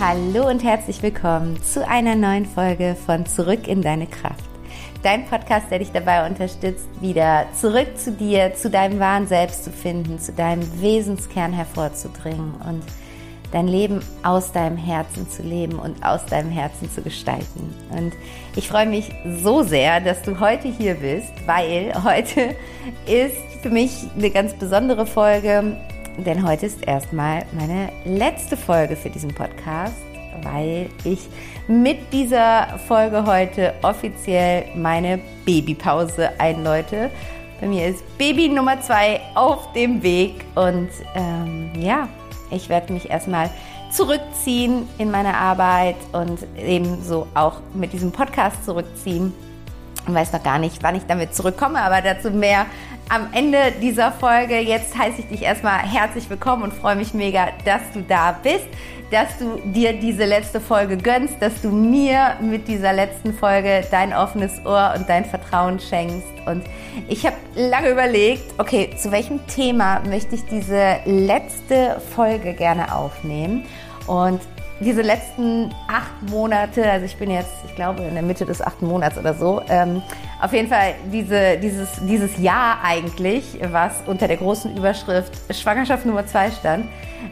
Hallo und herzlich willkommen zu einer neuen Folge von Zurück in deine Kraft. Dein Podcast, der dich dabei unterstützt, wieder zurück zu dir, zu deinem wahren Selbst zu finden, zu deinem Wesenskern hervorzudringen und dein Leben aus deinem Herzen zu leben und aus deinem Herzen zu gestalten. Und ich freue mich so sehr, dass du heute hier bist, weil heute ist für mich eine ganz besondere Folge denn heute ist erstmal meine letzte Folge für diesen Podcast, weil ich mit dieser Folge heute offiziell meine Babypause einläute. Bei mir ist Baby Nummer zwei auf dem Weg und ähm, ja, ich werde mich erstmal zurückziehen in meine Arbeit und ebenso auch mit diesem Podcast zurückziehen. Ich weiß noch gar nicht, wann ich damit zurückkomme, aber dazu mehr am Ende dieser Folge. Jetzt heiße ich dich erstmal herzlich willkommen und freue mich mega, dass du da bist, dass du dir diese letzte Folge gönnst, dass du mir mit dieser letzten Folge dein offenes Ohr und dein Vertrauen schenkst. Und ich habe lange überlegt, okay, zu welchem Thema möchte ich diese letzte Folge gerne aufnehmen? Und diese letzten acht Monate, also ich bin jetzt, ich glaube, in der Mitte des achten Monats oder so, ähm, auf jeden Fall diese, dieses, dieses Jahr eigentlich, was unter der großen Überschrift Schwangerschaft Nummer zwei stand,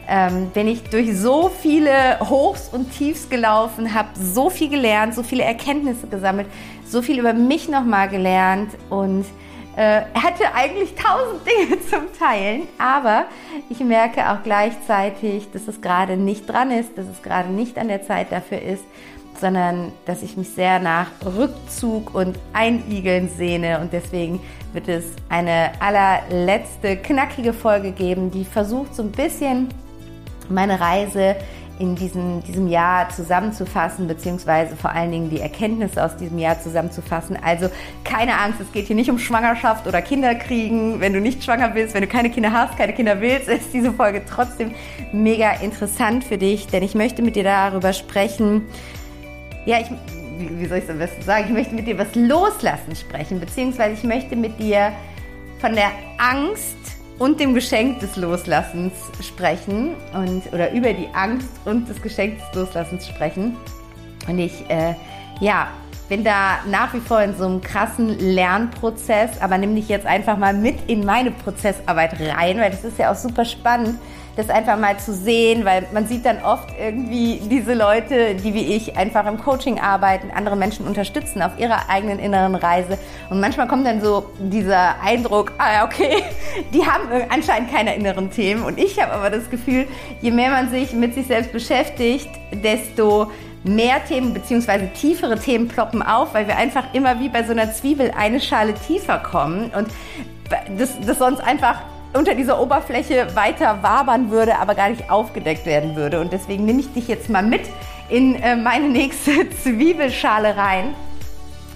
ähm, bin ich durch so viele Hochs und Tiefs gelaufen, habe so viel gelernt, so viele Erkenntnisse gesammelt, so viel über mich nochmal gelernt und äh, hätte eigentlich tausend Dinge zum Teilen, aber ich merke auch gleichzeitig, dass es gerade nicht dran ist, dass es gerade nicht an der Zeit dafür ist, sondern dass ich mich sehr nach Rückzug und Einigeln sehne. Und deswegen wird es eine allerletzte knackige Folge geben, die versucht so ein bisschen meine Reise in diesem, diesem Jahr zusammenzufassen, beziehungsweise vor allen Dingen die Erkenntnisse aus diesem Jahr zusammenzufassen. Also keine Angst, es geht hier nicht um Schwangerschaft oder Kinderkriegen. Wenn du nicht schwanger bist, wenn du keine Kinder hast, keine Kinder willst, ist diese Folge trotzdem mega interessant für dich, denn ich möchte mit dir darüber sprechen. Ja, ich, wie soll ich es am besten sagen? Ich möchte mit dir was loslassen sprechen, beziehungsweise ich möchte mit dir von der Angst und dem Geschenk des Loslassens sprechen und oder über die Angst und das Geschenk des Loslassens sprechen. Und ich äh, ja, bin da nach wie vor in so einem krassen Lernprozess, aber nimm dich jetzt einfach mal mit in meine Prozessarbeit rein, weil das ist ja auch super spannend, das einfach mal zu sehen, weil man sieht dann oft irgendwie diese Leute, die wie ich einfach im Coaching arbeiten, andere Menschen unterstützen auf ihrer eigenen inneren Reise. Und manchmal kommt dann so dieser Eindruck, ah okay, die haben anscheinend keine inneren Themen. Und ich habe aber das Gefühl, je mehr man sich mit sich selbst beschäftigt, desto mehr Themen bzw. tiefere Themen ploppen auf, weil wir einfach immer wie bei so einer Zwiebel eine Schale tiefer kommen und das, das sonst einfach unter dieser Oberfläche weiter wabern würde, aber gar nicht aufgedeckt werden würde. Und deswegen nehme ich dich jetzt mal mit in äh, meine nächste Zwiebelschale rein.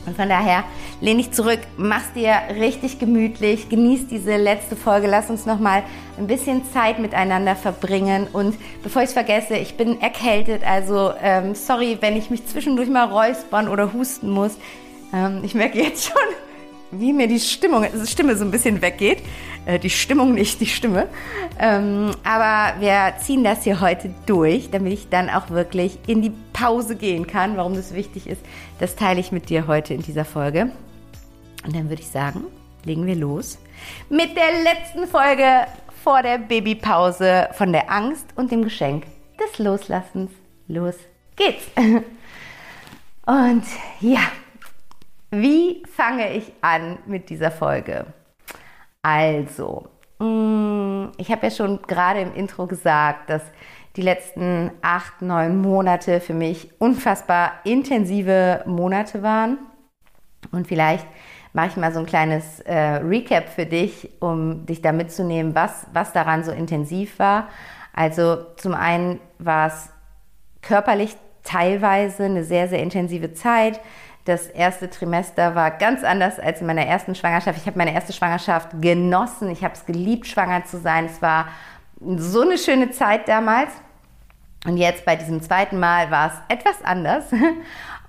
Und von daher lehn dich zurück, mach's dir richtig gemütlich, genieß diese letzte Folge, lass uns noch mal ein bisschen Zeit miteinander verbringen. Und bevor ich es vergesse, ich bin erkältet, also ähm, sorry, wenn ich mich zwischendurch mal räuspern oder husten muss. Ähm, ich merke jetzt schon, wie mir die Stimmung, die Stimme so ein bisschen weggeht. Äh, die Stimmung nicht, die Stimme. Ähm, aber wir ziehen das hier heute durch, damit ich dann auch wirklich in die Pause gehen kann. Warum das wichtig ist, das teile ich mit dir heute in dieser Folge. Und dann würde ich sagen, legen wir los mit der letzten Folge vor der Babypause von der Angst und dem Geschenk des Loslassens. Los geht's! Und ja, wie fange ich an mit dieser Folge? Also, mm, ich habe ja schon gerade im Intro gesagt, dass die letzten acht, neun Monate für mich unfassbar intensive Monate waren. Und vielleicht mache ich mal so ein kleines äh, Recap für dich, um dich da mitzunehmen, was, was daran so intensiv war. Also zum einen war es körperlich teilweise eine sehr, sehr intensive Zeit. Das erste Trimester war ganz anders als in meiner ersten Schwangerschaft. Ich habe meine erste Schwangerschaft genossen. Ich habe es geliebt, schwanger zu sein. Es war so eine schöne Zeit damals. Und jetzt bei diesem zweiten Mal war es etwas anders.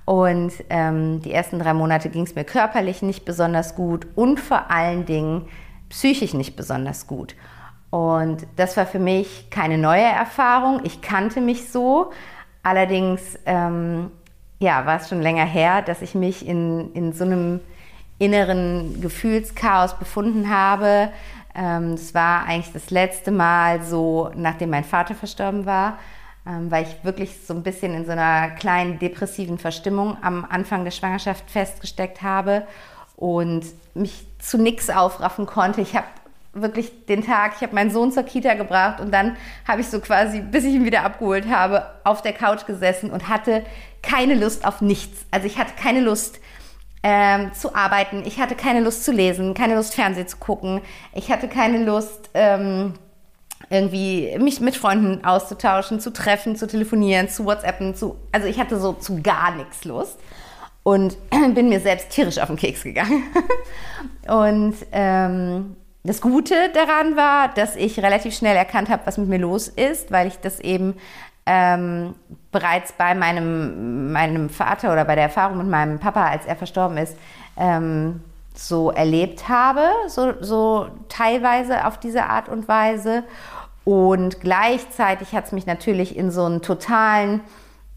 Und ähm, die ersten drei Monate ging es mir körperlich nicht besonders gut und vor allen Dingen psychisch nicht besonders gut. Und das war für mich keine neue Erfahrung. Ich kannte mich so, Allerdings ähm, ja, war es schon länger her, dass ich mich in, in so einem inneren Gefühlschaos befunden habe. Ähm, war eigentlich das letzte Mal so, nachdem mein Vater verstorben war, weil ich wirklich so ein bisschen in so einer kleinen depressiven Verstimmung am Anfang der Schwangerschaft festgesteckt habe und mich zu nichts aufraffen konnte. Ich habe wirklich den Tag, ich habe meinen Sohn zur Kita gebracht und dann habe ich so quasi, bis ich ihn wieder abgeholt habe, auf der Couch gesessen und hatte keine Lust auf nichts. Also ich hatte keine Lust ähm, zu arbeiten, ich hatte keine Lust zu lesen, keine Lust Fernsehen zu gucken, ich hatte keine Lust ähm, irgendwie mich mit Freunden auszutauschen, zu treffen, zu telefonieren, zu WhatsAppen, zu, also ich hatte so zu gar nichts Lust und bin mir selbst tierisch auf den Keks gegangen. und ähm, das Gute daran war, dass ich relativ schnell erkannt habe, was mit mir los ist, weil ich das eben ähm, bereits bei meinem, meinem Vater oder bei der Erfahrung mit meinem Papa, als er verstorben ist, ähm, so erlebt habe, so, so teilweise auf diese Art und Weise. Und gleichzeitig hat es mich natürlich in so einen totalen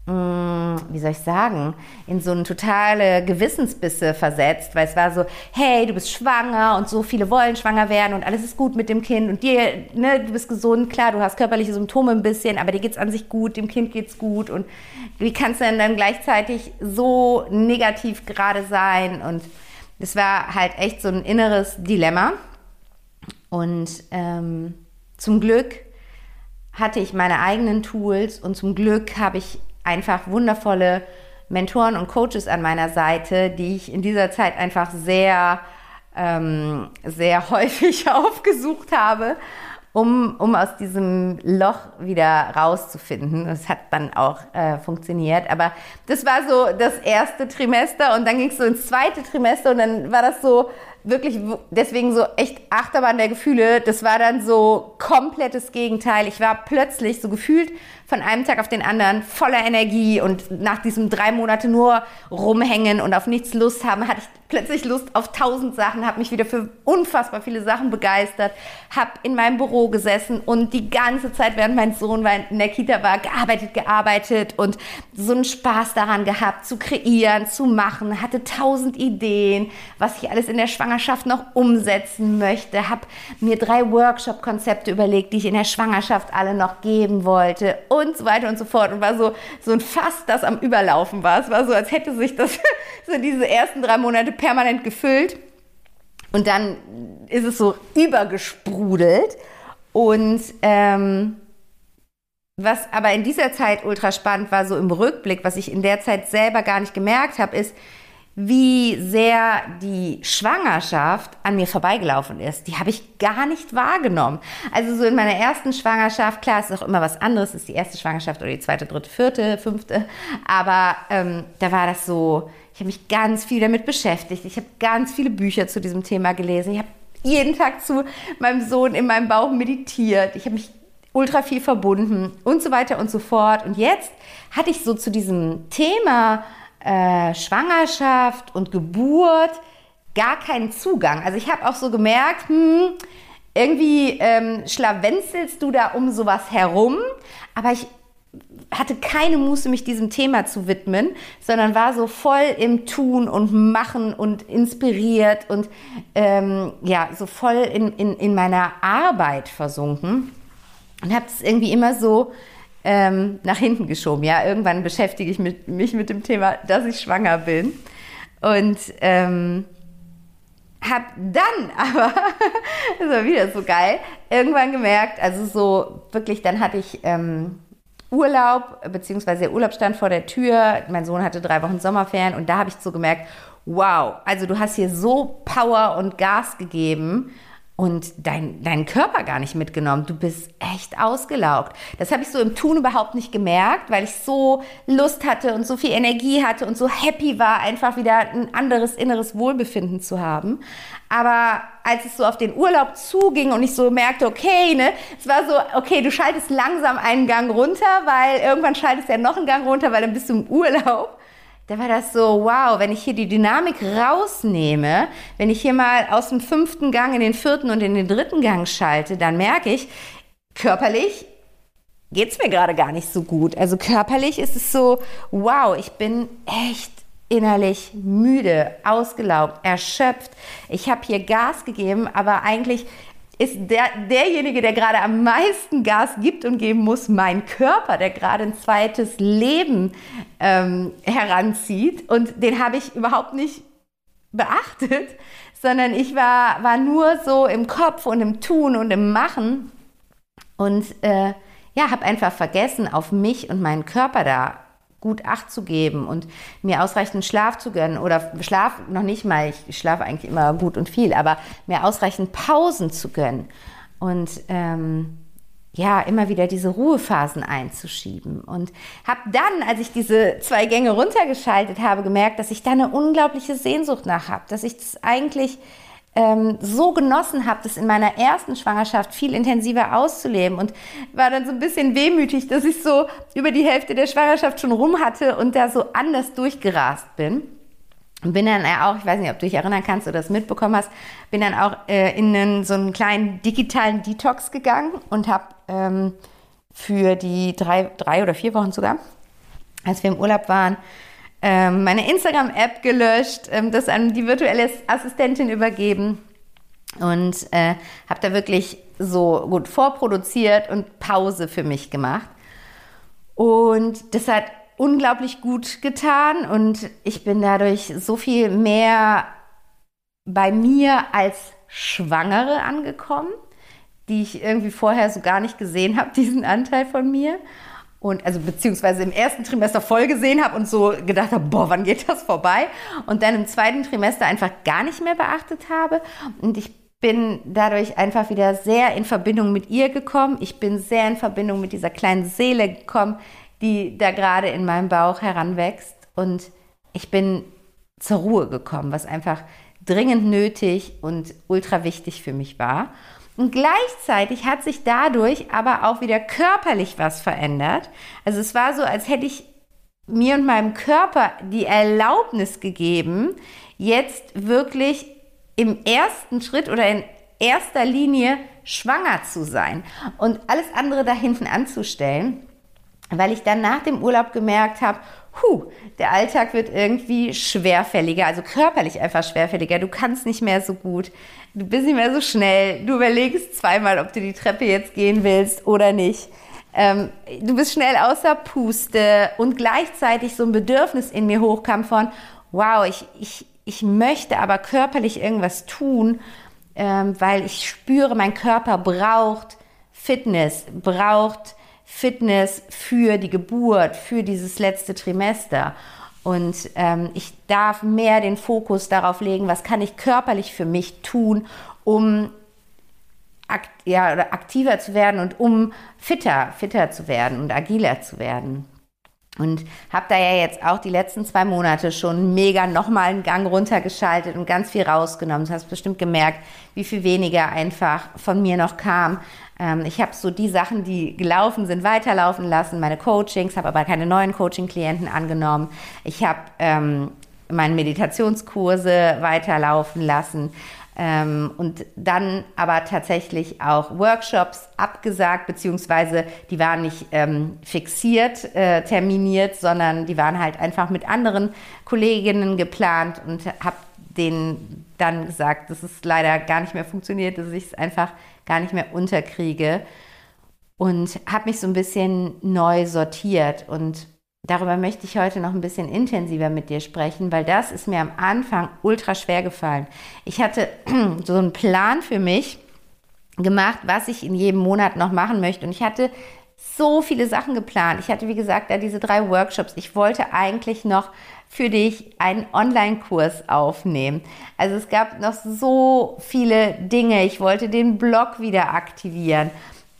Mm, wie soll ich sagen, in so eine totale Gewissensbisse versetzt, weil es war so, hey, du bist schwanger und so viele wollen schwanger werden und alles ist gut mit dem Kind und dir, ne, du bist gesund, klar, du hast körperliche Symptome ein bisschen, aber dir geht's an sich gut, dem Kind geht's gut und wie kannst du denn dann gleichzeitig so negativ gerade sein und das war halt echt so ein inneres Dilemma. Und ähm, zum Glück hatte ich meine eigenen Tools und zum Glück habe ich einfach wundervolle Mentoren und Coaches an meiner Seite, die ich in dieser Zeit einfach sehr, ähm, sehr häufig aufgesucht habe, um, um aus diesem Loch wieder rauszufinden. Das hat dann auch äh, funktioniert. Aber das war so das erste Trimester und dann ging es so ins zweite Trimester und dann war das so, wirklich deswegen so echt Achterbahn der Gefühle. Das war dann so komplettes Gegenteil. Ich war plötzlich so gefühlt von einem Tag auf den anderen voller Energie und nach diesem drei Monate nur rumhängen und auf nichts Lust haben, hatte ich plötzlich Lust auf tausend Sachen, habe mich wieder für unfassbar viele Sachen begeistert, habe in meinem Büro gesessen und die ganze Zeit, während mein Sohn in der Kita war, gearbeitet, gearbeitet und so einen Spaß daran gehabt, zu kreieren, zu machen, hatte tausend Ideen, was ich alles in der Schwangerschaft noch umsetzen möchte, habe mir drei Workshop-Konzepte überlegt, die ich in der Schwangerschaft alle noch geben wollte und so weiter und so fort und war so, so ein Fass, das am Überlaufen war. Es war so, als hätte sich das so diese ersten drei Monate permanent gefüllt und dann ist es so übergesprudelt und ähm, was aber in dieser Zeit ultra spannend war, so im Rückblick, was ich in der Zeit selber gar nicht gemerkt habe, ist, wie sehr die Schwangerschaft an mir vorbeigelaufen ist. Die habe ich gar nicht wahrgenommen. Also so in meiner ersten Schwangerschaft, klar, ist auch immer was anderes, ist die erste Schwangerschaft oder die zweite, dritte, vierte, fünfte, aber ähm, da war das so, ich habe mich ganz viel damit beschäftigt. Ich habe ganz viele Bücher zu diesem Thema gelesen. Ich habe jeden Tag zu meinem Sohn in meinem Bauch meditiert. Ich habe mich ultra viel verbunden und so weiter und so fort. Und jetzt hatte ich so zu diesem Thema äh, Schwangerschaft und Geburt gar keinen Zugang. Also ich habe auch so gemerkt, hm, irgendwie ähm, schlawenzelst du da um sowas herum, aber ich hatte keine Muße, mich diesem Thema zu widmen, sondern war so voll im Tun und Machen und inspiriert und ähm, ja, so voll in, in, in meiner Arbeit versunken und habe es irgendwie immer so ähm, nach hinten geschoben. Ja, irgendwann beschäftige ich mich, mich mit dem Thema, dass ich schwanger bin. Und ähm, habe dann aber, das war wieder so geil, irgendwann gemerkt, also so wirklich, dann hatte ich ähm, Urlaub, beziehungsweise der Urlaub stand vor der Tür. Mein Sohn hatte drei Wochen Sommerferien und da habe ich so gemerkt, wow, also du hast hier so Power und Gas gegeben und dein, deinen Körper gar nicht mitgenommen. Du bist echt ausgelaugt. Das habe ich so im Tun überhaupt nicht gemerkt, weil ich so Lust hatte und so viel Energie hatte und so happy war, einfach wieder ein anderes inneres Wohlbefinden zu haben. Aber als es so auf den Urlaub zuging und ich so merkte, okay, ne, es war so, okay, du schaltest langsam einen Gang runter, weil irgendwann schaltest du ja noch einen Gang runter, weil dann bist du im Urlaub da war das so, wow, wenn ich hier die Dynamik rausnehme, wenn ich hier mal aus dem fünften Gang in den vierten und in den dritten Gang schalte, dann merke ich, körperlich geht es mir gerade gar nicht so gut. Also körperlich ist es so, wow, ich bin echt innerlich müde, ausgelaugt, erschöpft. Ich habe hier Gas gegeben, aber eigentlich ist der, derjenige, der gerade am meisten Gas gibt und geben muss, mein Körper, der gerade ein zweites Leben ähm, heranzieht. Und den habe ich überhaupt nicht beachtet, sondern ich war, war nur so im Kopf und im Tun und im Machen und äh, ja, habe einfach vergessen, auf mich und meinen Körper da gut Acht zu geben und mir ausreichend Schlaf zu gönnen oder Schlaf noch nicht mal, ich schlafe eigentlich immer gut und viel, aber mir ausreichend Pausen zu gönnen und ähm, ja, immer wieder diese Ruhephasen einzuschieben. Und habe dann, als ich diese zwei Gänge runtergeschaltet habe, gemerkt, dass ich da eine unglaubliche Sehnsucht nach habe, dass ich das eigentlich ähm, so genossen habe, das in meiner ersten Schwangerschaft viel intensiver auszuleben und war dann so ein bisschen wehmütig, dass ich so über die Hälfte der Schwangerschaft schon rum hatte und da so anders durchgerast bin. Und bin dann auch, ich weiß nicht, ob du dich erinnern kannst oder das mitbekommen hast, bin dann auch äh, in einen, so einen kleinen digitalen Detox gegangen und habe ähm, für die drei, drei oder vier Wochen sogar, als wir im Urlaub waren, ähm, meine Instagram-App gelöscht, ähm, das an die virtuelle Assistentin übergeben und äh, habe da wirklich so gut vorproduziert und Pause für mich gemacht. Und das hat unglaublich gut getan und ich bin dadurch so viel mehr bei mir als Schwangere angekommen, die ich irgendwie vorher so gar nicht gesehen habe, diesen Anteil von mir und also beziehungsweise im ersten Trimester voll gesehen habe und so gedacht habe, boah, wann geht das vorbei? Und dann im zweiten Trimester einfach gar nicht mehr beachtet habe. Und ich bin dadurch einfach wieder sehr in Verbindung mit ihr gekommen. Ich bin sehr in Verbindung mit dieser kleinen Seele gekommen, die da gerade in meinem Bauch heranwächst. Und ich bin zur Ruhe gekommen, was einfach dringend nötig und ultra wichtig für mich war. Und gleichzeitig hat sich dadurch aber auch wieder körperlich was verändert. Also es war so, als hätte ich mir und meinem Körper die Erlaubnis gegeben, jetzt wirklich im ersten Schritt oder in erster Linie schwanger zu sein und alles andere da hinten anzustellen, weil ich dann nach dem Urlaub gemerkt habe, Puh, der Alltag wird irgendwie schwerfälliger, also körperlich einfach schwerfälliger. Du kannst nicht mehr so gut, du bist nicht mehr so schnell, du überlegst zweimal, ob du die Treppe jetzt gehen willst oder nicht. Ähm, du bist schnell außer Puste und gleichzeitig so ein Bedürfnis in mir hochkam von, wow, ich, ich, ich möchte aber körperlich irgendwas tun, ähm, weil ich spüre, mein Körper braucht Fitness, braucht Fitness für die Geburt, für dieses letzte Trimester. Und ähm, ich darf mehr den Fokus darauf legen, was kann ich körperlich für mich tun, um akt ja, aktiver zu werden und um fitter, fitter zu werden und agiler zu werden. Und habe da ja jetzt auch die letzten zwei Monate schon mega nochmal einen Gang runtergeschaltet und ganz viel rausgenommen. Du hast bestimmt gemerkt, wie viel weniger einfach von mir noch kam. Ähm, ich habe so die Sachen, die gelaufen sind, weiterlaufen lassen, meine Coachings, habe aber keine neuen Coaching-Klienten angenommen. Ich habe ähm, meine Meditationskurse weiterlaufen lassen. Ähm, und dann aber tatsächlich auch Workshops abgesagt, beziehungsweise die waren nicht ähm, fixiert, äh, terminiert, sondern die waren halt einfach mit anderen Kolleginnen geplant und habe denen dann gesagt, dass es leider gar nicht mehr funktioniert, dass ich es einfach gar nicht mehr unterkriege. Und habe mich so ein bisschen neu sortiert und Darüber möchte ich heute noch ein bisschen intensiver mit dir sprechen, weil das ist mir am Anfang ultra schwer gefallen. Ich hatte so einen Plan für mich gemacht, was ich in jedem Monat noch machen möchte. Und ich hatte so viele Sachen geplant. Ich hatte, wie gesagt, da diese drei Workshops. Ich wollte eigentlich noch für dich einen Online-Kurs aufnehmen. Also es gab noch so viele Dinge. Ich wollte den Blog wieder aktivieren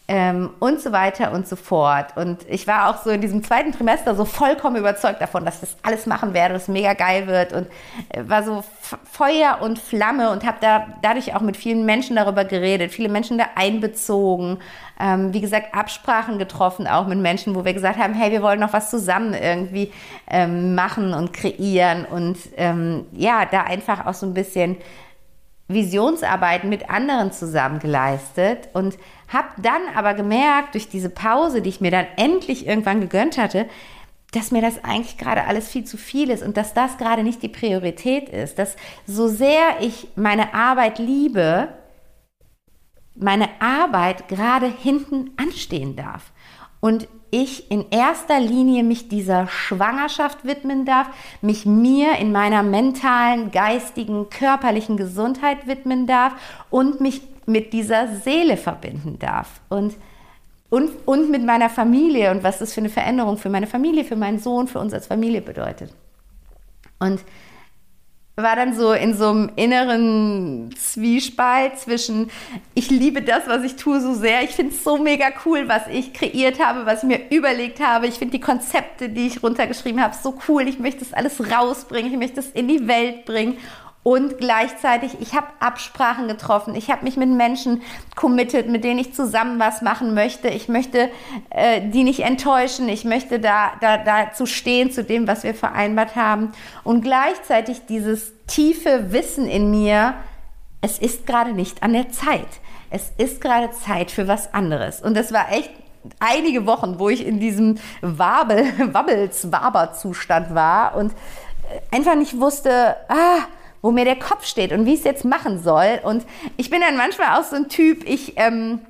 ähm, und so weiter und so fort. Und ich war auch so in diesem zweiten Trimester so vollkommen überzeugt davon, dass ich das alles machen werde, dass es mega geil wird. Und äh, war so Feuer und Flamme und habe da dadurch auch mit vielen Menschen darüber geredet, viele Menschen da einbezogen, ähm, wie gesagt Absprachen getroffen auch mit Menschen, wo wir gesagt haben, hey, wir wollen noch was zusammen irgendwie ähm, machen und kreieren. Und ähm, ja, da einfach auch so ein bisschen Visionsarbeit mit anderen zusammen geleistet und habe dann aber gemerkt, durch diese Pause, die ich mir dann endlich irgendwann gegönnt hatte, dass mir das eigentlich gerade alles viel zu viel ist und dass das gerade nicht die Priorität ist, dass so sehr ich meine Arbeit liebe, meine Arbeit gerade hinten anstehen darf. Und ich in erster Linie mich dieser Schwangerschaft widmen darf, mich mir in meiner mentalen, geistigen, körperlichen Gesundheit widmen darf und mich mit dieser Seele verbinden darf. Und, und, und mit meiner Familie und was das für eine Veränderung für meine Familie, für meinen Sohn, für uns als Familie bedeutet. Und war dann so in so einem inneren Zwiespalt zwischen, ich liebe das, was ich tue, so sehr. Ich finde es so mega cool, was ich kreiert habe, was ich mir überlegt habe. Ich finde die Konzepte, die ich runtergeschrieben habe, so cool. Ich möchte das alles rausbringen. Ich möchte es in die Welt bringen. Und gleichzeitig, ich habe Absprachen getroffen. Ich habe mich mit Menschen committed, mit denen ich zusammen was machen möchte. Ich möchte äh, die nicht enttäuschen. Ich möchte da, da, dazu stehen, zu dem, was wir vereinbart haben. Und gleichzeitig dieses tiefe Wissen in mir, es ist gerade nicht an der Zeit. Es ist gerade Zeit für was anderes. Und das war echt einige Wochen, wo ich in diesem Wabel, Wabbels, Waber-Zustand war und einfach nicht wusste, ah, wo mir der Kopf steht und wie ich es jetzt machen soll. Und ich bin dann manchmal auch so ein Typ, ich ähm,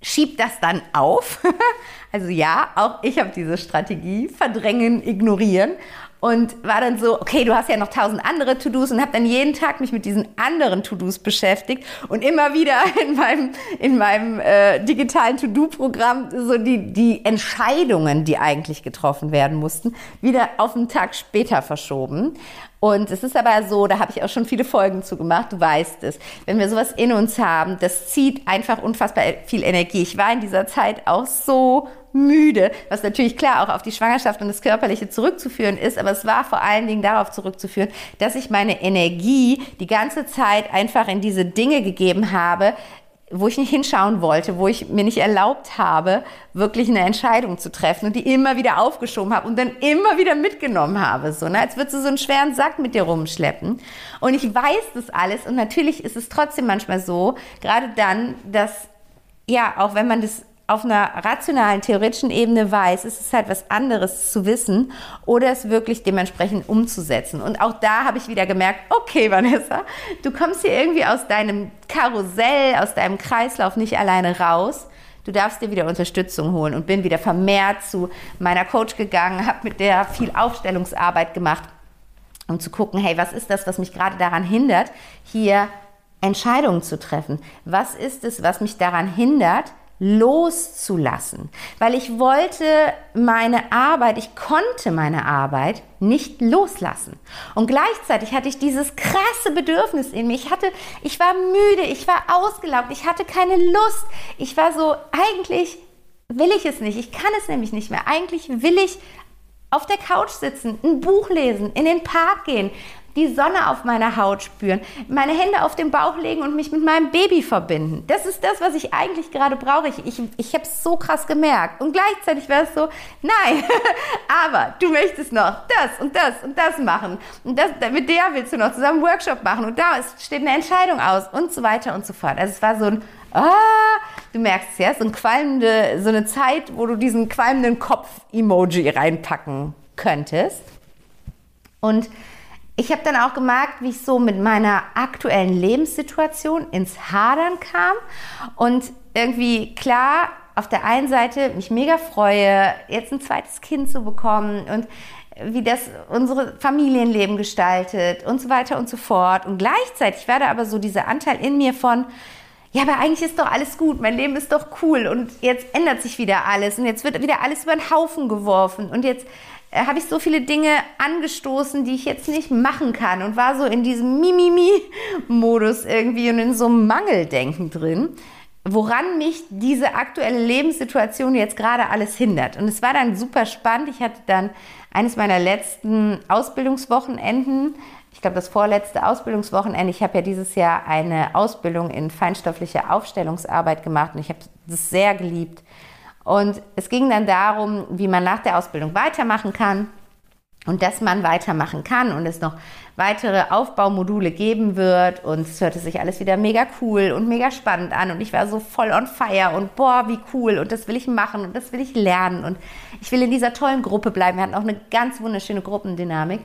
schieb das dann auf. also ja, auch ich habe diese Strategie, verdrängen, ignorieren und war dann so, okay, du hast ja noch tausend andere To-Dos und habe dann jeden Tag mich mit diesen anderen To-Dos beschäftigt und immer wieder in meinem, in meinem äh, digitalen To-Do-Programm so die, die Entscheidungen, die eigentlich getroffen werden mussten, wieder auf einen Tag später verschoben. Und es ist aber so, da habe ich auch schon viele Folgen zu gemacht, du weißt es. Wenn wir sowas in uns haben, das zieht einfach unfassbar viel Energie. Ich war in dieser Zeit auch so müde, was natürlich klar auch auf die Schwangerschaft und das Körperliche zurückzuführen ist, aber es war vor allen Dingen darauf zurückzuführen, dass ich meine Energie die ganze Zeit einfach in diese Dinge gegeben habe, wo ich nicht hinschauen wollte, wo ich mir nicht erlaubt habe, wirklich eine Entscheidung zu treffen und die immer wieder aufgeschoben habe und dann immer wieder mitgenommen habe, so, ne? als würdest du so einen schweren Sack mit dir rumschleppen. Und ich weiß das alles und natürlich ist es trotzdem manchmal so, gerade dann, dass ja, auch wenn man das auf einer rationalen, theoretischen Ebene weiß, ist es halt was anderes zu wissen oder es wirklich dementsprechend umzusetzen. Und auch da habe ich wieder gemerkt, okay, Vanessa, du kommst hier irgendwie aus deinem Karussell, aus deinem Kreislauf nicht alleine raus. Du darfst dir wieder Unterstützung holen und bin wieder vermehrt zu meiner Coach gegangen, habe mit der viel Aufstellungsarbeit gemacht, um zu gucken, hey, was ist das, was mich gerade daran hindert, hier Entscheidungen zu treffen? Was ist es, was mich daran hindert, loszulassen, weil ich wollte meine Arbeit, ich konnte meine Arbeit nicht loslassen. Und gleichzeitig hatte ich dieses krasse Bedürfnis in mir. Ich hatte, ich war müde, ich war ausgelaugt, ich hatte keine Lust. Ich war so, eigentlich will ich es nicht. Ich kann es nämlich nicht mehr. Eigentlich will ich auf der Couch sitzen, ein Buch lesen, in den Park gehen, die Sonne auf meiner Haut spüren, meine Hände auf den Bauch legen und mich mit meinem Baby verbinden. Das ist das, was ich eigentlich gerade brauche. Ich, ich, ich habe es so krass gemerkt. Und gleichzeitig wäre es so, nein, aber du möchtest noch das und das und das machen. Und das, mit der willst du noch zusammen einen Workshop machen. Und da steht eine Entscheidung aus und so weiter und so fort. Also es war so ein, ah, du merkst es ja, so, ein qualmende, so eine Zeit, wo du diesen qualmenden Kopf-Emoji reinpacken könntest. Und ich habe dann auch gemerkt, wie ich so mit meiner aktuellen Lebenssituation ins Hadern kam und irgendwie klar auf der einen Seite mich mega freue, jetzt ein zweites Kind zu bekommen und wie das unsere Familienleben gestaltet und so weiter und so fort. Und gleichzeitig war da aber so dieser Anteil in mir von, ja, aber eigentlich ist doch alles gut, mein Leben ist doch cool und jetzt ändert sich wieder alles und jetzt wird wieder alles über den Haufen geworfen und jetzt habe ich so viele Dinge angestoßen, die ich jetzt nicht machen kann und war so in diesem Mimimi-Modus irgendwie und in so einem Mangeldenken drin, woran mich diese aktuelle Lebenssituation jetzt gerade alles hindert. Und es war dann super spannend. Ich hatte dann eines meiner letzten Ausbildungswochenenden, ich glaube das vorletzte Ausbildungswochenende. Ich habe ja dieses Jahr eine Ausbildung in feinstoffliche Aufstellungsarbeit gemacht und ich habe das sehr geliebt und es ging dann darum, wie man nach der Ausbildung weitermachen kann. und dass man weitermachen kann und es noch weitere Aufbaumodule geben wird. Und es hörte sich alles wieder mega cool und mega spannend an. Und ich war so voll on fire und boah, wie cool. Und das will ich machen und das will ich lernen. Und ich will in dieser tollen Gruppe bleiben. Wir hatten auch eine ganz wunderschöne Gruppendynamik.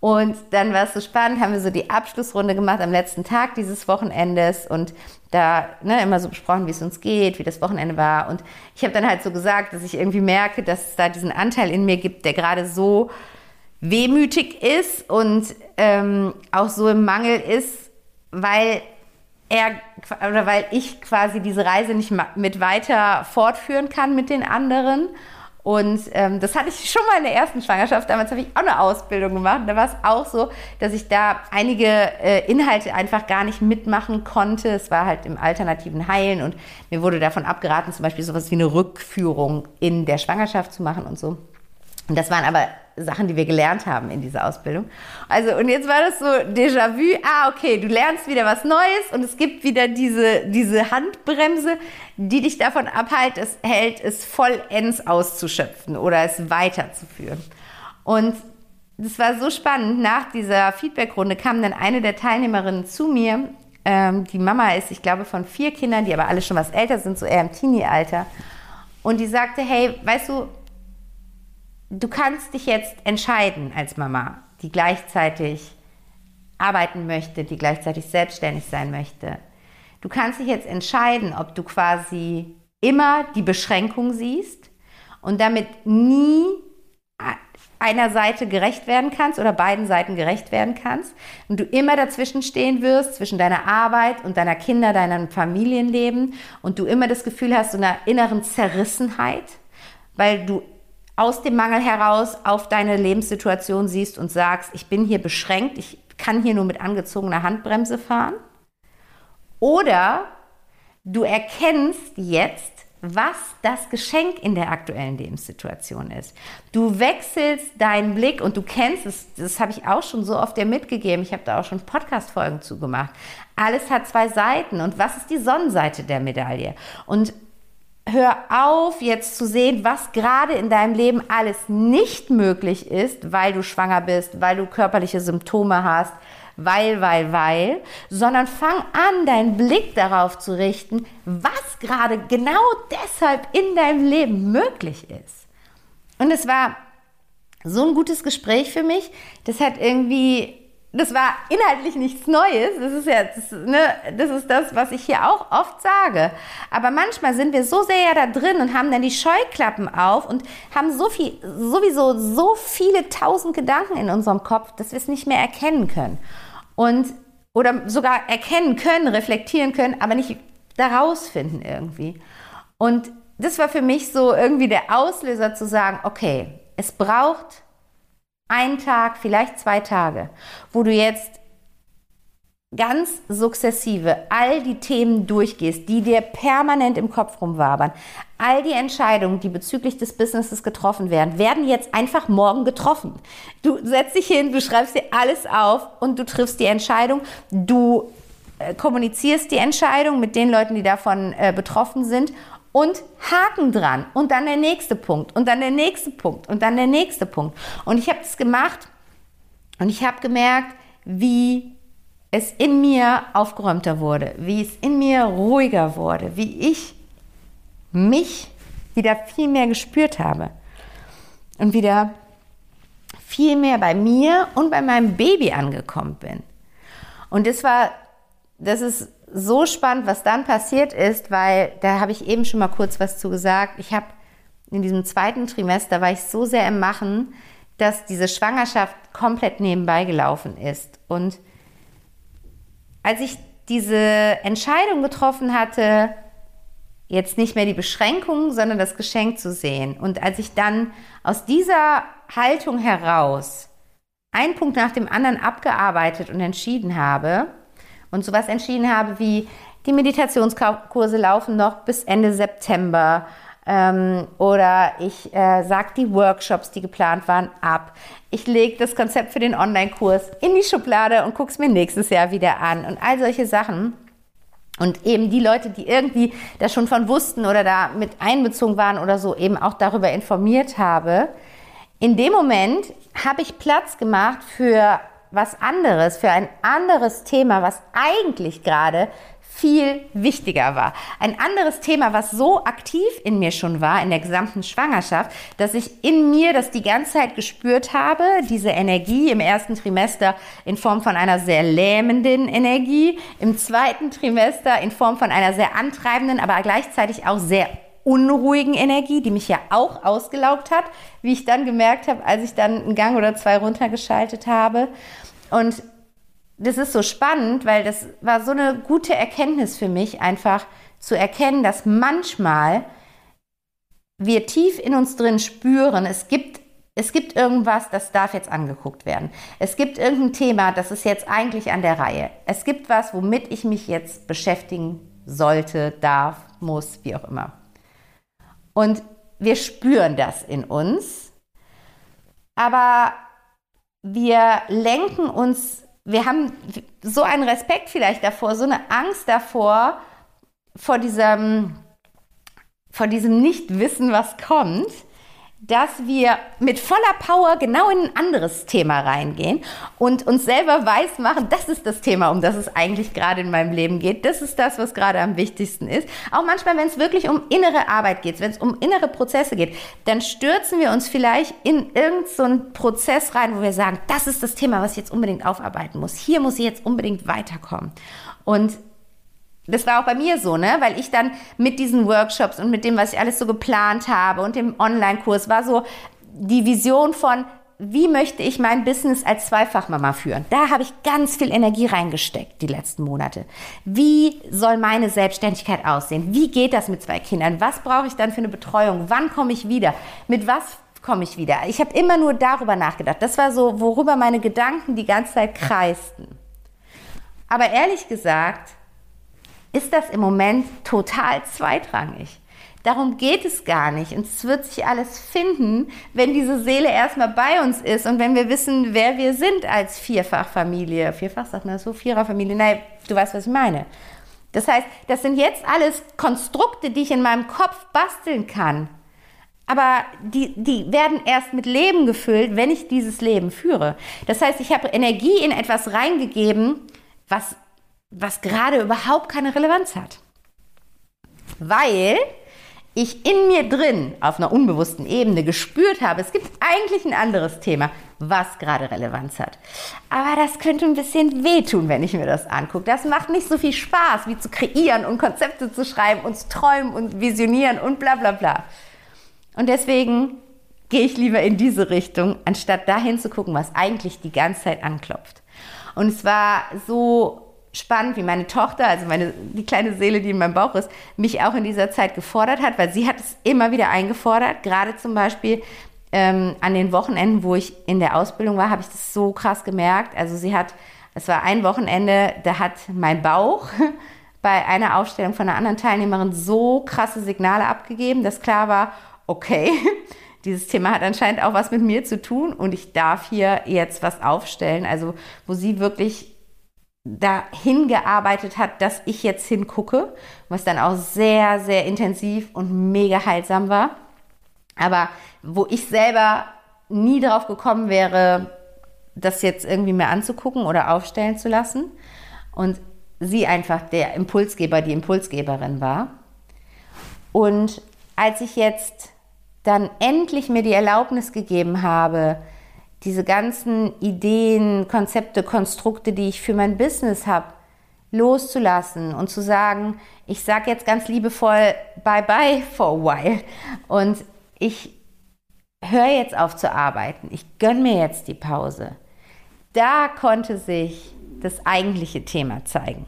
Und dann war es so spannend, haben wir so die Abschlussrunde gemacht am letzten Tag dieses Wochenendes. Und da ne, immer so besprochen, wie es uns geht, wie das Wochenende war. Und ich habe dann halt so gesagt, dass ich irgendwie merke, dass es da diesen Anteil in mir gibt, der gerade so wehmütig ist und ähm, auch so im Mangel ist, weil er oder weil ich quasi diese Reise nicht mit weiter fortführen kann mit den anderen und ähm, das hatte ich schon mal in der ersten Schwangerschaft. Damals habe ich auch eine Ausbildung gemacht. Da war es auch so, dass ich da einige äh, Inhalte einfach gar nicht mitmachen konnte. Es war halt im alternativen Heilen und mir wurde davon abgeraten, zum Beispiel sowas wie eine Rückführung in der Schwangerschaft zu machen und so. Und das waren aber Sachen, die wir gelernt haben in dieser Ausbildung. Also, und jetzt war das so Déjà-vu. Ah, okay, du lernst wieder was Neues und es gibt wieder diese, diese Handbremse, die dich davon abhält, es hält, es vollends auszuschöpfen oder es weiterzuführen. Und das war so spannend. Nach dieser Feedbackrunde kam dann eine der Teilnehmerinnen zu mir. Ähm, die Mama ist, ich glaube, von vier Kindern, die aber alle schon was älter sind, so eher im Teenie-Alter. Und die sagte, hey, weißt du, du kannst dich jetzt entscheiden als Mama, die gleichzeitig arbeiten möchte, die gleichzeitig selbstständig sein möchte. Du kannst dich jetzt entscheiden, ob du quasi immer die Beschränkung siehst und damit nie einer Seite gerecht werden kannst oder beiden Seiten gerecht werden kannst und du immer dazwischen stehen wirst, zwischen deiner Arbeit und deiner Kinder, deinem Familienleben und du immer das Gefühl hast, so einer inneren Zerrissenheit, weil du aus dem Mangel heraus auf deine Lebenssituation siehst und sagst, ich bin hier beschränkt, ich kann hier nur mit angezogener Handbremse fahren. Oder du erkennst jetzt, was das Geschenk in der aktuellen Lebenssituation ist. Du wechselst deinen Blick und du kennst es, das habe ich auch schon so oft dir mitgegeben. Ich habe da auch schon Podcast-Folgen zugemacht. Alles hat zwei Seiten. Und was ist die Sonnenseite der Medaille? Und hör auf, jetzt zu sehen, was gerade in deinem Leben alles nicht möglich ist, weil du schwanger bist, weil du körperliche Symptome hast, weil, weil, weil, sondern fang an, deinen Blick darauf zu richten, was gerade genau deshalb in deinem Leben möglich ist. Und es war so ein gutes Gespräch für mich. Das hat irgendwie das war inhaltlich nichts Neues. Das ist ja, das, ne, das ist das, was ich hier auch oft sage. Aber manchmal sind wir so sehr ja da drin und haben dann die Scheuklappen auf und haben so viel, sowieso so viele tausend Gedanken in unserem Kopf, dass wir es nicht mehr erkennen können. Und, oder sogar erkennen können, reflektieren können, aber nicht daraus finden irgendwie. Und das war für mich so irgendwie der Auslöser zu sagen, okay, es braucht ein Tag, vielleicht zwei Tage, wo du jetzt ganz sukzessive all die Themen durchgehst, die dir permanent im Kopf rumwabern, all die Entscheidungen, die bezüglich des Businesses getroffen werden, werden jetzt einfach morgen getroffen. Du setzt dich hin, du schreibst dir alles auf und du triffst die Entscheidung, du äh, kommunizierst die Entscheidung mit den Leuten, die davon äh, betroffen sind und Haken dran. Und dann der nächste Punkt. Und dann der nächste Punkt. Und dann der nächste Punkt. Und ich habe das gemacht. Und ich habe gemerkt, wie es in mir aufgeräumter wurde, wie es in mir ruhiger wurde, wie ich mich wieder viel mehr gespürt habe. Und wieder viel mehr bei mir und bei meinem Baby angekommen bin. Und das war, das ist so spannend, was dann passiert ist, weil da habe ich eben schon mal kurz was zu gesagt. Ich habe in diesem zweiten Trimester war ich so sehr im Machen, dass diese Schwangerschaft komplett nebenbei gelaufen ist. Und als ich diese Entscheidung getroffen hatte, jetzt nicht mehr die Beschränkungen, sondern das Geschenk zu sehen. Und als ich dann aus dieser Haltung heraus einen Punkt nach dem anderen abgearbeitet und entschieden habe, und sowas entschieden habe wie die Meditationskurse laufen noch bis Ende September ähm, oder ich äh, sage die Workshops, die geplant waren, ab. Ich lege das Konzept für den Online-Kurs in die Schublade und gucke es mir nächstes Jahr wieder an und all solche Sachen. Und eben die Leute, die irgendwie da schon von wussten oder da mit einbezogen waren oder so, eben auch darüber informiert habe. in dem Moment habe ich Platz gemacht für was anderes, für ein anderes Thema, was eigentlich gerade viel wichtiger war. Ein anderes Thema, was so aktiv in mir schon war, in der gesamten Schwangerschaft, dass ich in mir das die ganze Zeit gespürt habe, diese Energie im ersten Trimester in Form von einer sehr lähmenden Energie, im zweiten Trimester in Form von einer sehr antreibenden, aber gleichzeitig auch sehr unruhigen Energie, die mich ja auch ausgelaugt hat, wie ich dann gemerkt habe, als ich dann einen Gang oder zwei runtergeschaltet habe. Und das ist so spannend, weil das war so eine gute Erkenntnis für mich, einfach zu erkennen, dass manchmal wir tief in uns drin spüren, es gibt, es gibt irgendwas, das darf jetzt angeguckt werden. Es gibt irgendein Thema, das ist jetzt eigentlich an der Reihe. Es gibt was, womit ich mich jetzt beschäftigen sollte, darf, muss, wie auch immer. Und wir spüren das in uns, aber wir lenken uns wir haben so einen Respekt vielleicht davor, so eine Angst davor, vor diesem, vor diesem Nichtwissen, was kommt, dass wir mit voller Power genau in ein anderes Thema reingehen und uns selber weiß machen, das ist das Thema, um das es eigentlich gerade in meinem Leben geht. Das ist das, was gerade am wichtigsten ist. Auch manchmal, wenn es wirklich um innere Arbeit geht, wenn es um innere Prozesse geht, dann stürzen wir uns vielleicht in irgendeinen so Prozess rein, wo wir sagen, das ist das Thema, was ich jetzt unbedingt aufarbeiten muss. Hier muss ich jetzt unbedingt weiterkommen. Und das war auch bei mir so, ne? Weil ich dann mit diesen Workshops und mit dem, was ich alles so geplant habe und dem Online-Kurs war so die Vision von, wie möchte ich mein Business als Zweifachmama führen? Da habe ich ganz viel Energie reingesteckt die letzten Monate. Wie soll meine Selbstständigkeit aussehen? Wie geht das mit zwei Kindern? Was brauche ich dann für eine Betreuung? Wann komme ich wieder? Mit was komme ich wieder? Ich habe immer nur darüber nachgedacht. Das war so, worüber meine Gedanken die ganze Zeit kreisten. Aber ehrlich gesagt, ist das im Moment total zweitrangig. Darum geht es gar nicht. Und es wird sich alles finden, wenn diese Seele erstmal bei uns ist und wenn wir wissen, wer wir sind als Vierfachfamilie. Vierfach sagt man so? Viererfamilie? Nein, du weißt, was ich meine. Das heißt, das sind jetzt alles Konstrukte, die ich in meinem Kopf basteln kann. Aber die, die werden erst mit Leben gefüllt, wenn ich dieses Leben führe. Das heißt, ich habe Energie in etwas reingegeben, was was gerade überhaupt keine Relevanz hat. Weil ich in mir drin auf einer unbewussten Ebene gespürt habe, es gibt eigentlich ein anderes Thema, was gerade Relevanz hat. Aber das könnte ein bisschen wehtun, wenn ich mir das angucke. Das macht nicht so viel Spaß, wie zu kreieren und Konzepte zu schreiben und zu träumen und visionieren und bla bla bla. Und deswegen gehe ich lieber in diese Richtung, anstatt dahin zu gucken, was eigentlich die ganze Zeit anklopft. Und es war so spannend, wie meine Tochter, also meine, die kleine Seele, die in meinem Bauch ist, mich auch in dieser Zeit gefordert hat, weil sie hat es immer wieder eingefordert. Gerade zum Beispiel ähm, an den Wochenenden, wo ich in der Ausbildung war, habe ich das so krass gemerkt. Also sie hat, es war ein Wochenende, da hat mein Bauch bei einer Aufstellung von einer anderen Teilnehmerin so krasse Signale abgegeben, dass klar war, okay, dieses Thema hat anscheinend auch was mit mir zu tun und ich darf hier jetzt was aufstellen. Also wo sie wirklich dahin gearbeitet hat, dass ich jetzt hingucke, was dann auch sehr, sehr intensiv und mega heilsam war. Aber wo ich selber nie drauf gekommen wäre, das jetzt irgendwie mehr anzugucken oder aufstellen zu lassen. Und sie einfach der Impulsgeber, die Impulsgeberin war. Und als ich jetzt dann endlich mir die Erlaubnis gegeben habe, diese ganzen Ideen, Konzepte, Konstrukte, die ich für mein Business habe, loszulassen und zu sagen, ich sage jetzt ganz liebevoll Bye bye for a while und ich höre jetzt auf zu arbeiten, ich gönne mir jetzt die Pause. Da konnte sich das eigentliche Thema zeigen.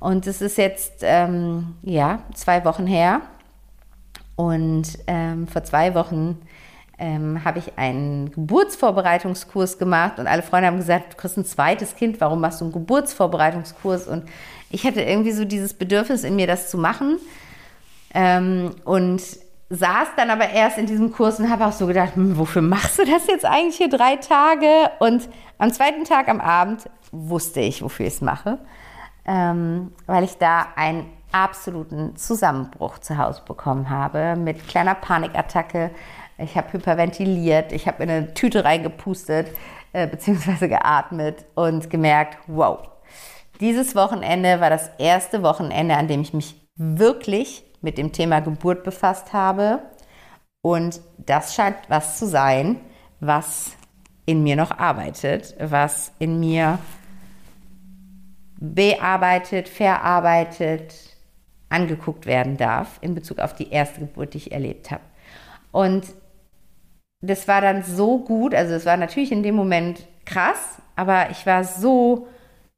Und es ist jetzt ähm, ja zwei Wochen her und ähm, vor zwei Wochen ähm, habe ich einen Geburtsvorbereitungskurs gemacht und alle Freunde haben gesagt, du kriegst ein zweites Kind, warum machst du einen Geburtsvorbereitungskurs? Und ich hatte irgendwie so dieses Bedürfnis in mir, das zu machen. Ähm, und saß dann aber erst in diesem Kurs und habe auch so gedacht, hm, wofür machst du das jetzt eigentlich hier drei Tage? Und am zweiten Tag am Abend wusste ich, wofür ich es mache, ähm, weil ich da einen absoluten Zusammenbruch zu Hause bekommen habe mit kleiner Panikattacke, Ich habe hyperventiliert, ich habe in eine Tüte reingepustet, äh, beziehungsweise geatmet und gemerkt, wow, dieses Wochenende war das erste Wochenende, an dem ich mich wirklich mit dem Thema Geburt befasst habe. Und das scheint was zu sein, was in mir noch arbeitet, was in mir bearbeitet, verarbeitet, angeguckt werden darf in Bezug auf die erste Geburt, die ich erlebt habe. Und das war dann so gut, also es war natürlich in dem Moment krass, aber ich war so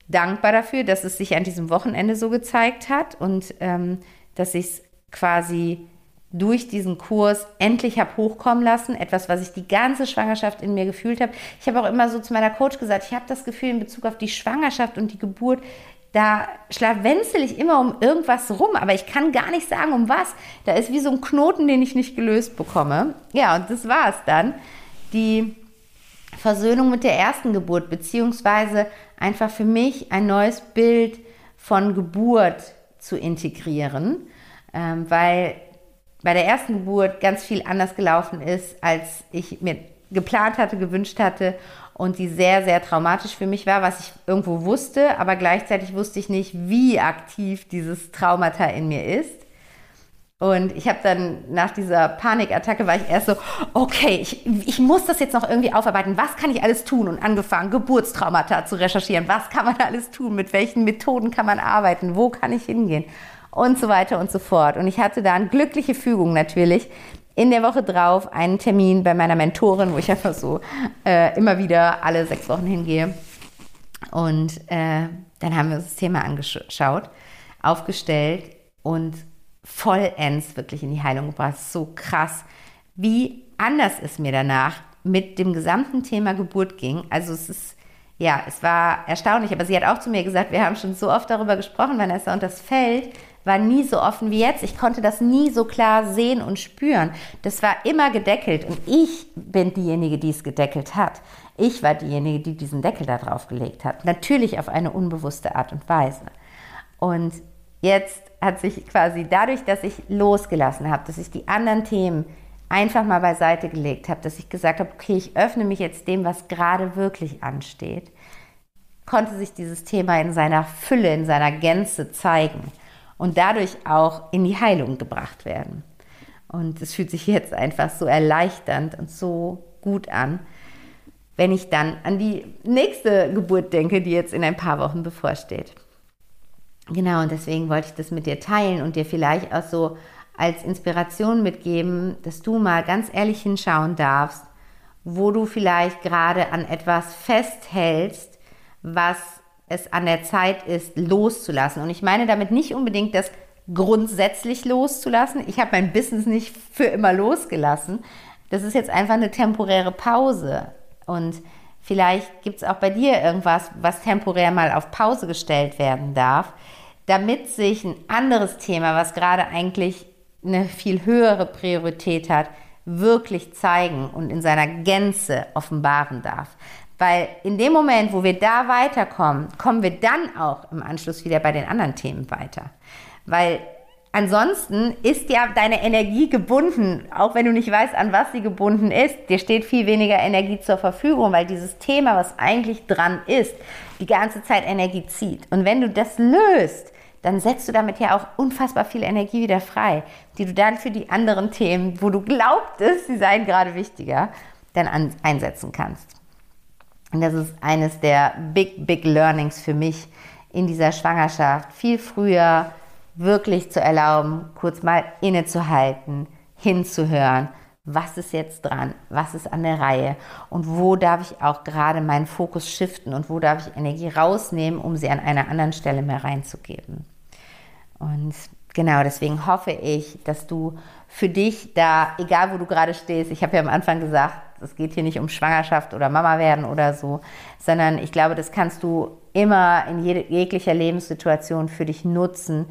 dankbar dafür, dass es sich an diesem Wochenende so gezeigt hat und ähm, dass ich es quasi durch diesen Kurs endlich habe hochkommen lassen. Etwas, was ich die ganze Schwangerschaft in mir gefühlt habe. Ich habe auch immer so zu meiner Coach gesagt, ich habe das Gefühl in Bezug auf die Schwangerschaft und die Geburt, da schlawenzel ich immer um irgendwas rum, aber ich kann gar nicht sagen, um was. Da ist wie so ein Knoten, den ich nicht gelöst bekomme. Ja, und das war es dann. Die Versöhnung mit der ersten Geburt, beziehungsweise einfach für mich ein neues Bild von Geburt zu integrieren, ähm, weil bei der ersten Geburt ganz viel anders gelaufen ist, als ich mir geplant hatte, gewünscht hatte und die sehr, sehr traumatisch für mich war, was ich irgendwo wusste, aber gleichzeitig wusste ich nicht, wie aktiv dieses Traumata in mir ist. Und ich habe dann nach dieser Panikattacke war ich erst so, okay, ich, ich muss das jetzt noch irgendwie aufarbeiten. Was kann ich alles tun? Und angefangen, Geburtstraumata zu recherchieren. Was kann man alles tun? Mit welchen Methoden kann man arbeiten? Wo kann ich hingehen? Und so weiter und so fort. Und ich hatte da eine glückliche Fügung natürlich. In der Woche drauf einen Termin bei meiner Mentorin, wo ich einfach so äh, immer wieder alle sechs Wochen hingehe. Und äh, dann haben wir uns das Thema angeschaut, aufgestellt und vollends wirklich in die Heilung gebracht. So krass, wie anders es mir danach mit dem gesamten Thema Geburt ging. Also es ist, ja, es war erstaunlich, aber sie hat auch zu mir gesagt, wir haben schon so oft darüber gesprochen, Vanessa, und das Feld war nie so offen wie jetzt. Ich konnte das nie so klar sehen und spüren. Das war immer gedeckelt und ich bin diejenige, die es gedeckelt hat. Ich war diejenige, die diesen Deckel da drauf gelegt hat. Natürlich auf eine unbewusste Art und Weise. Und jetzt hat sich quasi dadurch, dass ich losgelassen habe, dass ich die anderen Themen einfach mal beiseite gelegt habe, dass ich gesagt habe, okay, ich öffne mich jetzt dem, was gerade wirklich ansteht, konnte sich dieses Thema in seiner Fülle, in seiner Gänze zeigen und dadurch auch in die Heilung gebracht werden. Und es fühlt sich jetzt einfach so erleichternd und so gut an, wenn ich dann an die nächste Geburt denke, die jetzt in ein paar Wochen bevorsteht. Genau, und deswegen wollte ich das mit dir teilen und dir vielleicht auch so als Inspiration mitgeben, dass du mal ganz ehrlich hinschauen darfst, wo du vielleicht gerade an etwas festhältst, was es an der Zeit ist, loszulassen. Und ich meine damit nicht unbedingt das grundsätzlich loszulassen. Ich habe mein Business nicht für immer losgelassen. Das ist jetzt einfach eine temporäre Pause. Und Vielleicht gibt es auch bei dir irgendwas, was temporär mal auf Pause gestellt werden darf, damit sich ein anderes Thema, was gerade eigentlich eine viel höhere Priorität hat, wirklich zeigen und in seiner Gänze offenbaren darf. Weil in dem Moment, wo wir da weiterkommen, kommen wir dann auch im Anschluss wieder bei den anderen Themen weiter. Weil Ansonsten ist ja deine Energie gebunden, auch wenn du nicht weißt, an was sie gebunden ist. Dir steht viel weniger Energie zur Verfügung, weil dieses Thema, was eigentlich dran ist, die ganze Zeit Energie zieht. Und wenn du das löst, dann setzt du damit ja auch unfassbar viel Energie wieder frei, die du dann für die anderen Themen, wo du glaubtest, sie seien gerade wichtiger, dann an, einsetzen kannst. Und das ist eines der big, big Learnings für mich in dieser Schwangerschaft. Viel früher wirklich zu erlauben, kurz mal innezuhalten, hinzuhören, was ist jetzt dran, was ist an der Reihe und wo darf ich auch gerade meinen Fokus shiften und wo darf ich Energie rausnehmen, um sie an einer anderen Stelle mehr reinzugeben. Und genau deswegen hoffe ich, dass du für dich da, egal wo du gerade stehst, ich habe ja am Anfang gesagt, es geht hier nicht um Schwangerschaft oder Mama werden oder so, sondern ich glaube, das kannst du immer in jeglicher Lebenssituation für dich nutzen,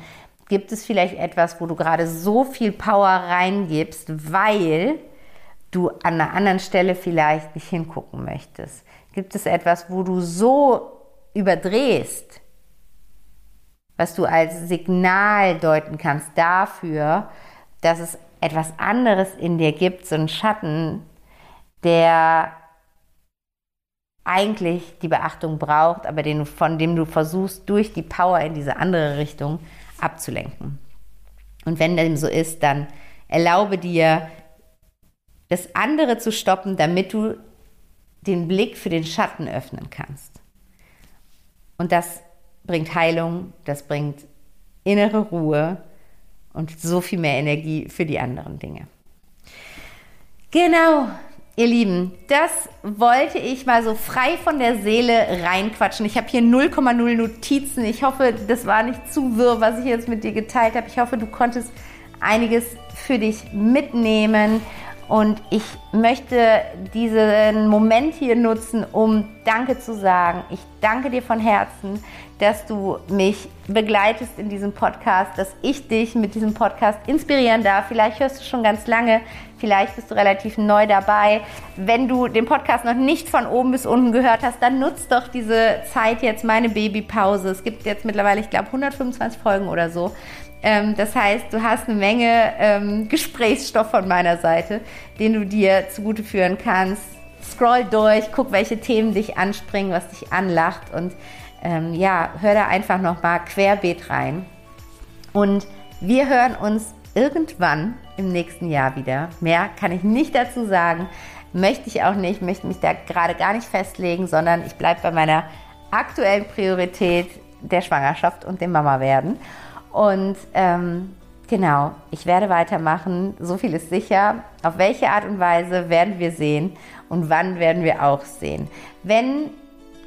Gibt es vielleicht etwas, wo du gerade so viel Power reingibst, weil du an einer anderen Stelle vielleicht nicht hingucken möchtest? Gibt es etwas, wo du so überdrehst, was du als Signal deuten kannst dafür, dass es etwas anderes in dir gibt, so einen Schatten, der eigentlich die Beachtung braucht, aber den, von dem du versuchst, durch die Power in diese andere Richtung abzulenken. Und wenn dem so ist, dann erlaube dir, das andere zu stoppen, damit du den Blick für den Schatten öffnen kannst. Und das bringt Heilung, das bringt innere Ruhe und so viel mehr Energie für die anderen Dinge. Genau, Ihr Lieben, das wollte ich mal so frei von der Seele reinquatschen. Ich habe hier 0,0 Notizen. Ich hoffe, das war nicht zu wirr, was ich jetzt mit dir geteilt habe. Ich hoffe, du konntest einiges für dich mitnehmen. Und ich möchte diesen Moment hier nutzen, um Danke zu sagen. Ich danke dir von Herzen, dass du mich begleitest in diesem Podcast, dass ich dich mit diesem Podcast inspirieren darf. Vielleicht hörst du schon ganz lange, vielleicht bist du relativ neu dabei. Wenn du den Podcast noch nicht von oben bis unten gehört hast, dann nutzt doch diese Zeit jetzt, meine Babypause. Es gibt jetzt mittlerweile, ich glaube, 125 Folgen oder so. Ähm, das heißt, du hast eine Menge ähm, Gesprächsstoff von meiner Seite, den du dir zugute führen kannst. Scroll durch, guck, welche Themen dich anspringen, was dich anlacht und ähm, ja, hör da einfach nochmal querbeet rein. Und wir hören uns irgendwann im nächsten Jahr wieder. Mehr kann ich nicht dazu sagen, möchte ich auch nicht, möchte mich da gerade gar nicht festlegen, sondern ich bleibe bei meiner aktuellen Priorität der Schwangerschaft und dem Mama werden. Und ähm, genau, ich werde weitermachen. So viel ist sicher. Auf welche Art und Weise werden wir sehen und wann werden wir auch sehen. Wenn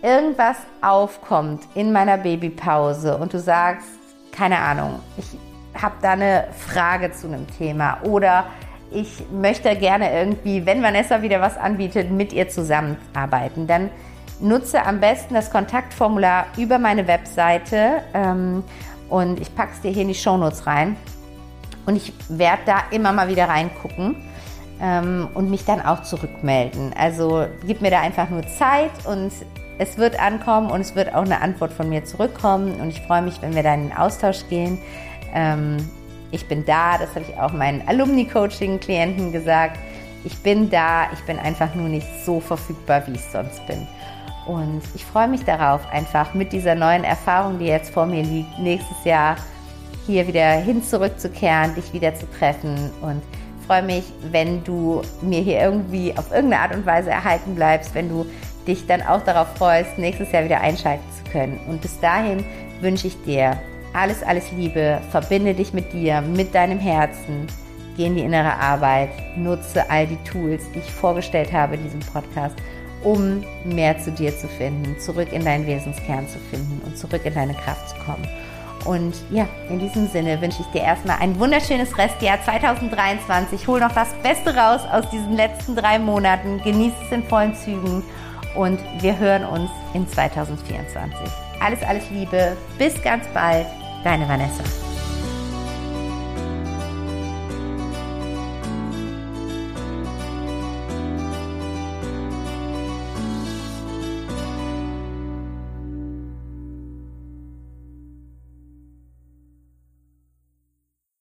irgendwas aufkommt in meiner Babypause und du sagst, keine Ahnung, ich habe da eine Frage zu einem Thema oder ich möchte gerne irgendwie, wenn Vanessa wieder was anbietet, mit ihr zusammenarbeiten, dann nutze am besten das Kontaktformular über meine Webseite. Ähm, und ich packe es dir hier in die Shownotes rein. Und ich werde da immer mal wieder reingucken ähm, und mich dann auch zurückmelden. Also gib mir da einfach nur Zeit und es wird ankommen und es wird auch eine Antwort von mir zurückkommen. Und ich freue mich, wenn wir da in den Austausch gehen. Ähm, ich bin da, das habe ich auch meinen Alumni-Coaching-Klienten gesagt. Ich bin da, ich bin einfach nur nicht so verfügbar, wie ich sonst bin. Und ich freue mich darauf, einfach mit dieser neuen Erfahrung, die jetzt vor mir liegt, nächstes Jahr hier wieder hin zurückzukehren, dich wieder zu treffen. Und freue mich, wenn du mir hier irgendwie auf irgendeine Art und Weise erhalten bleibst, wenn du dich dann auch darauf freust, nächstes Jahr wieder einschalten zu können. Und bis dahin wünsche ich dir alles, alles Liebe, verbinde dich mit dir, mit deinem Herzen, geh in die innere Arbeit, nutze all die Tools, die ich vorgestellt habe in diesem Podcast um mehr zu dir zu finden, zurück in deinen Wesenskern zu finden und zurück in deine Kraft zu kommen. Und ja, in diesem Sinne wünsche ich dir erstmal ein wunderschönes Restjahr 2023. Hol noch das Beste raus aus diesen letzten drei Monaten. Genieß es in vollen Zügen und wir hören uns in 2024. Alles, alles Liebe. Bis ganz bald. Deine Vanessa.